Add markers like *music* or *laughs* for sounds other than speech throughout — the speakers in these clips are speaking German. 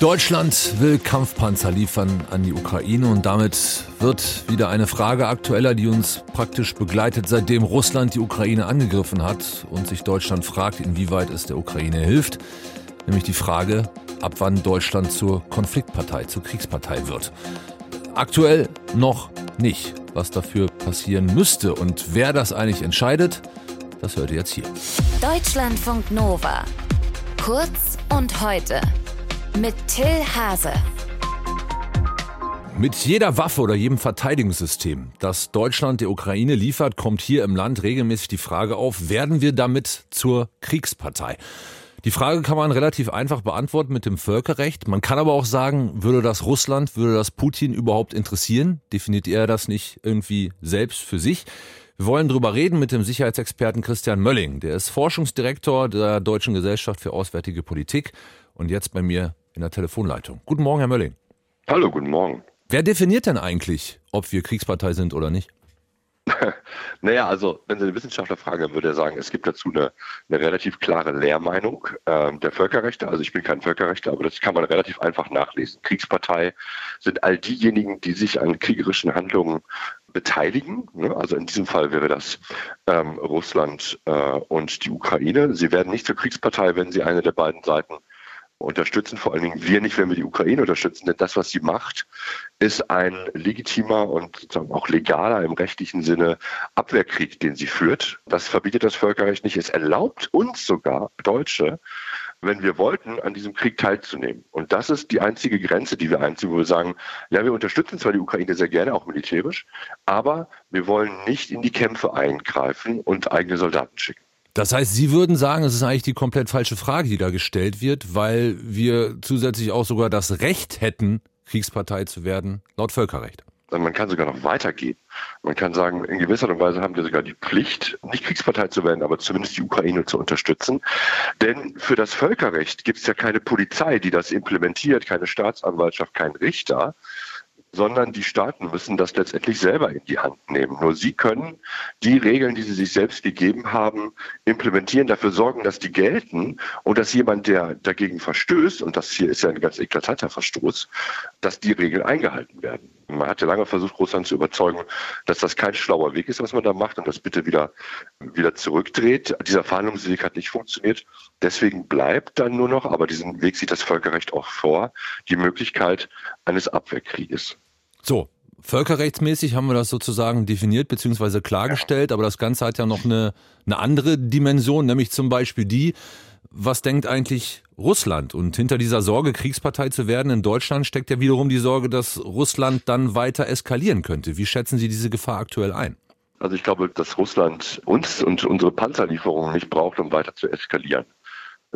Deutschland will Kampfpanzer liefern an die Ukraine und damit wird wieder eine Frage aktueller, die uns praktisch begleitet, seitdem Russland die Ukraine angegriffen hat und sich Deutschland fragt, inwieweit es der Ukraine hilft. Nämlich die Frage, ab wann Deutschland zur Konfliktpartei, zur Kriegspartei wird. Aktuell noch nicht. Was dafür passieren müsste und wer das eigentlich entscheidet, das hört ihr jetzt hier. Deutschlandfunk Nova. Kurz und heute mit Till Hase. Mit jeder Waffe oder jedem Verteidigungssystem, das Deutschland der Ukraine liefert, kommt hier im Land regelmäßig die Frage auf, werden wir damit zur Kriegspartei? Die Frage kann man relativ einfach beantworten mit dem Völkerrecht. Man kann aber auch sagen, würde das Russland, würde das Putin überhaupt interessieren? Definiert er das nicht irgendwie selbst für sich? Wir wollen darüber reden mit dem Sicherheitsexperten Christian Mölling. Der ist Forschungsdirektor der Deutschen Gesellschaft für Auswärtige Politik und jetzt bei mir in der Telefonleitung. Guten Morgen, Herr Mölling. Hallo, guten Morgen. Wer definiert denn eigentlich, ob wir Kriegspartei sind oder nicht? *laughs* naja, also wenn Sie einen Wissenschaftler fragen, dann würde er sagen, es gibt dazu eine, eine relativ klare Lehrmeinung äh, der Völkerrechte. Also ich bin kein Völkerrechter, aber das kann man relativ einfach nachlesen. Kriegspartei sind all diejenigen, die sich an kriegerischen Handlungen beteiligen. Ne? Also in diesem Fall wäre das ähm, Russland äh, und die Ukraine. Sie werden nicht zur Kriegspartei, wenn sie eine der beiden Seiten unterstützen, vor allen Dingen wir nicht, wenn wir die Ukraine unterstützen, denn das, was sie macht, ist ein legitimer und sozusagen auch legaler im rechtlichen Sinne Abwehrkrieg, den sie führt. Das verbietet das Völkerrecht nicht. Es erlaubt uns sogar, Deutsche, wenn wir wollten, an diesem Krieg teilzunehmen. Und das ist die einzige Grenze, die wir einziehen, wo wir sagen, ja, wir unterstützen zwar die Ukraine sehr gerne, auch militärisch, aber wir wollen nicht in die Kämpfe eingreifen und eigene Soldaten schicken. Das heißt, Sie würden sagen, es ist eigentlich die komplett falsche Frage, die da gestellt wird, weil wir zusätzlich auch sogar das Recht hätten, Kriegspartei zu werden, laut Völkerrecht. Man kann sogar noch weitergehen. Man kann sagen, in gewisser Weise haben wir sogar die Pflicht, nicht Kriegspartei zu werden, aber zumindest die Ukraine zu unterstützen. Denn für das Völkerrecht gibt es ja keine Polizei, die das implementiert, keine Staatsanwaltschaft, kein Richter, sondern die Staaten müssen das letztendlich selber in die Hand nehmen. Nur sie können die Regeln, die sie sich selbst gegeben haben, implementieren, dafür sorgen, dass die gelten und dass jemand, der dagegen verstößt, und das hier ist ja ein ganz eklatanter Verstoß, dass die Regeln eingehalten werden. Man hat ja lange versucht, Russland zu überzeugen, dass das kein schlauer Weg ist, was man da macht und das bitte wieder, wieder zurückdreht. Dieser Verhandlungsweg hat nicht funktioniert. Deswegen bleibt dann nur noch, aber diesen Weg sieht das Völkerrecht auch vor, die Möglichkeit eines Abwehrkrieges. So, Völkerrechtsmäßig haben wir das sozusagen definiert bzw. klargestellt, aber das Ganze hat ja noch eine, eine andere Dimension, nämlich zum Beispiel die, was denkt eigentlich Russland? Und hinter dieser Sorge, Kriegspartei zu werden in Deutschland, steckt ja wiederum die Sorge, dass Russland dann weiter eskalieren könnte. Wie schätzen Sie diese Gefahr aktuell ein? Also ich glaube, dass Russland uns und unsere Panzerlieferungen nicht braucht, um weiter zu eskalieren.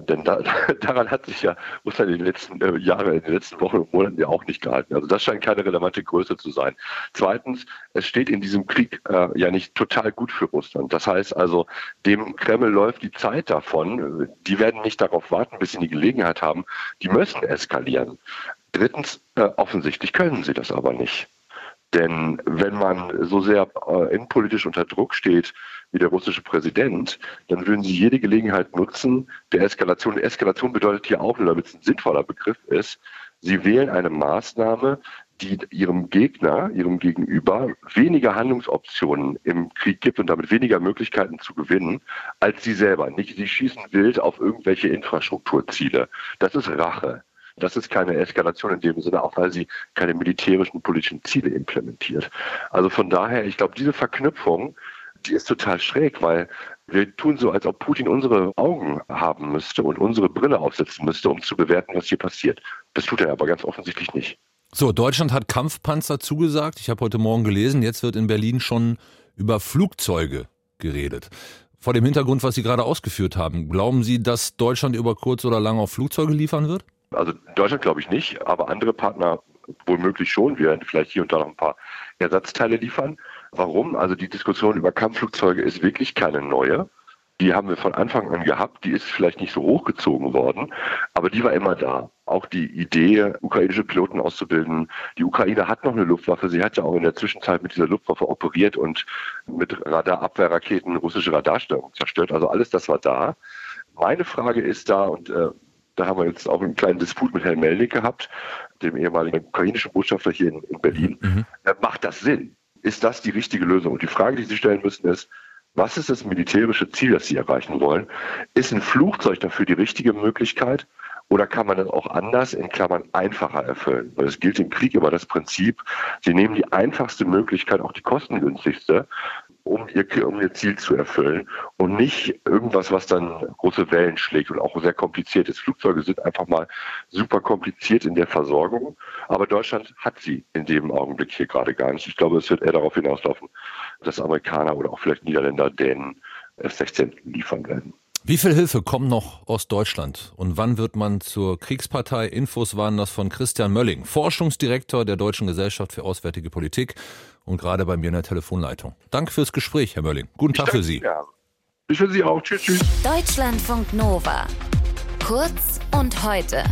Denn da, *laughs* daran hat sich ja Russland in den letzten äh, Jahren, in den letzten Wochen und Monaten ja auch nicht gehalten. Also das scheint keine relevante Größe zu sein. Zweitens, es steht in diesem Krieg äh, ja nicht total gut für Russland. Das heißt also, dem Kreml läuft die Zeit davon. Die werden nicht darauf warten, bis sie die Gelegenheit haben. Die müssen eskalieren. Drittens, äh, offensichtlich können sie das aber nicht. Denn wenn man so sehr äh, innenpolitisch unter Druck steht wie der russische Präsident, dann würden sie jede Gelegenheit nutzen der Eskalation. Eskalation bedeutet hier auch nur, damit es ein sinnvoller Begriff ist, sie wählen eine Maßnahme, die ihrem Gegner, ihrem Gegenüber weniger Handlungsoptionen im Krieg gibt und damit weniger Möglichkeiten zu gewinnen, als sie selber. Nicht, sie schießen wild auf irgendwelche Infrastrukturziele. Das ist Rache. Das ist keine Eskalation in dem Sinne, auch weil sie keine militärischen politischen Ziele implementiert. Also von daher, ich glaube, diese Verknüpfung, die ist total schräg, weil wir tun so, als ob Putin unsere Augen haben müsste und unsere Brille aufsetzen müsste, um zu bewerten, was hier passiert. Das tut er aber ganz offensichtlich nicht. So, Deutschland hat Kampfpanzer zugesagt. Ich habe heute Morgen gelesen, jetzt wird in Berlin schon über Flugzeuge geredet. Vor dem Hintergrund, was Sie gerade ausgeführt haben, glauben Sie, dass Deutschland über kurz oder lang auf Flugzeuge liefern wird? Also Deutschland glaube ich nicht, aber andere Partner womöglich schon. Wir werden vielleicht hier und da noch ein paar Ersatzteile liefern. Warum? Also die Diskussion über Kampfflugzeuge ist wirklich keine neue. Die haben wir von Anfang an gehabt. Die ist vielleicht nicht so hochgezogen worden, aber die war immer da. Auch die Idee, ukrainische Piloten auszubilden. Die Ukraine hat noch eine Luftwaffe. Sie hat ja auch in der Zwischenzeit mit dieser Luftwaffe operiert und mit Radarabwehrraketen russische Radarsteuerung zerstört. Also alles das war da. Meine Frage ist da, und äh, Da haben wir jetzt auch einen kleinen Disput mit Herrn Melnik gehabt, dem ehemaligen ukrainischen Botschafter hier in, in Berlin. Mhm. Äh, macht das Sinn? Ist das die richtige Lösung? Und die Frage, die Sie stellen müssen, ist, was ist das militärische Ziel, das Sie erreichen wollen? Ist ein Flugzeug dafür die richtige Möglichkeit? Oder kann man das auch anders, in Klammern einfacher erfüllen? Weil es gilt im Krieg immer das Prinzip, Sie nehmen die einfachste Möglichkeit, auch die kostengünstigste, um ihr, um ihr Ziel zu erfüllen und nicht irgendwas, was dann große Wellen schlägt und auch sehr kompliziert ist. Flugzeuge sind einfach mal super kompliziert in der Versorgung, aber Deutschland hat sie in dem Augenblick hier gerade gar nicht. Ich glaube, es wird eher darauf hinauslaufen, dass Amerikaner oder auch vielleicht Niederländer Dänen F-16 liefern werden. Wie viel Hilfe kommt noch aus Deutschland und wann wird man zur Kriegspartei? Infos waren das von Christian Mölling, Forschungsdirektor der Deutschen Gesellschaft für Auswärtige Politik und gerade bei mir in der Telefonleitung. Danke fürs Gespräch, Herr Mölling. Guten Tag für Sie. Ja. Ich für Sie auch. Tschüss, tschüss. Deutschlandfunk Nova. Kurz und heute.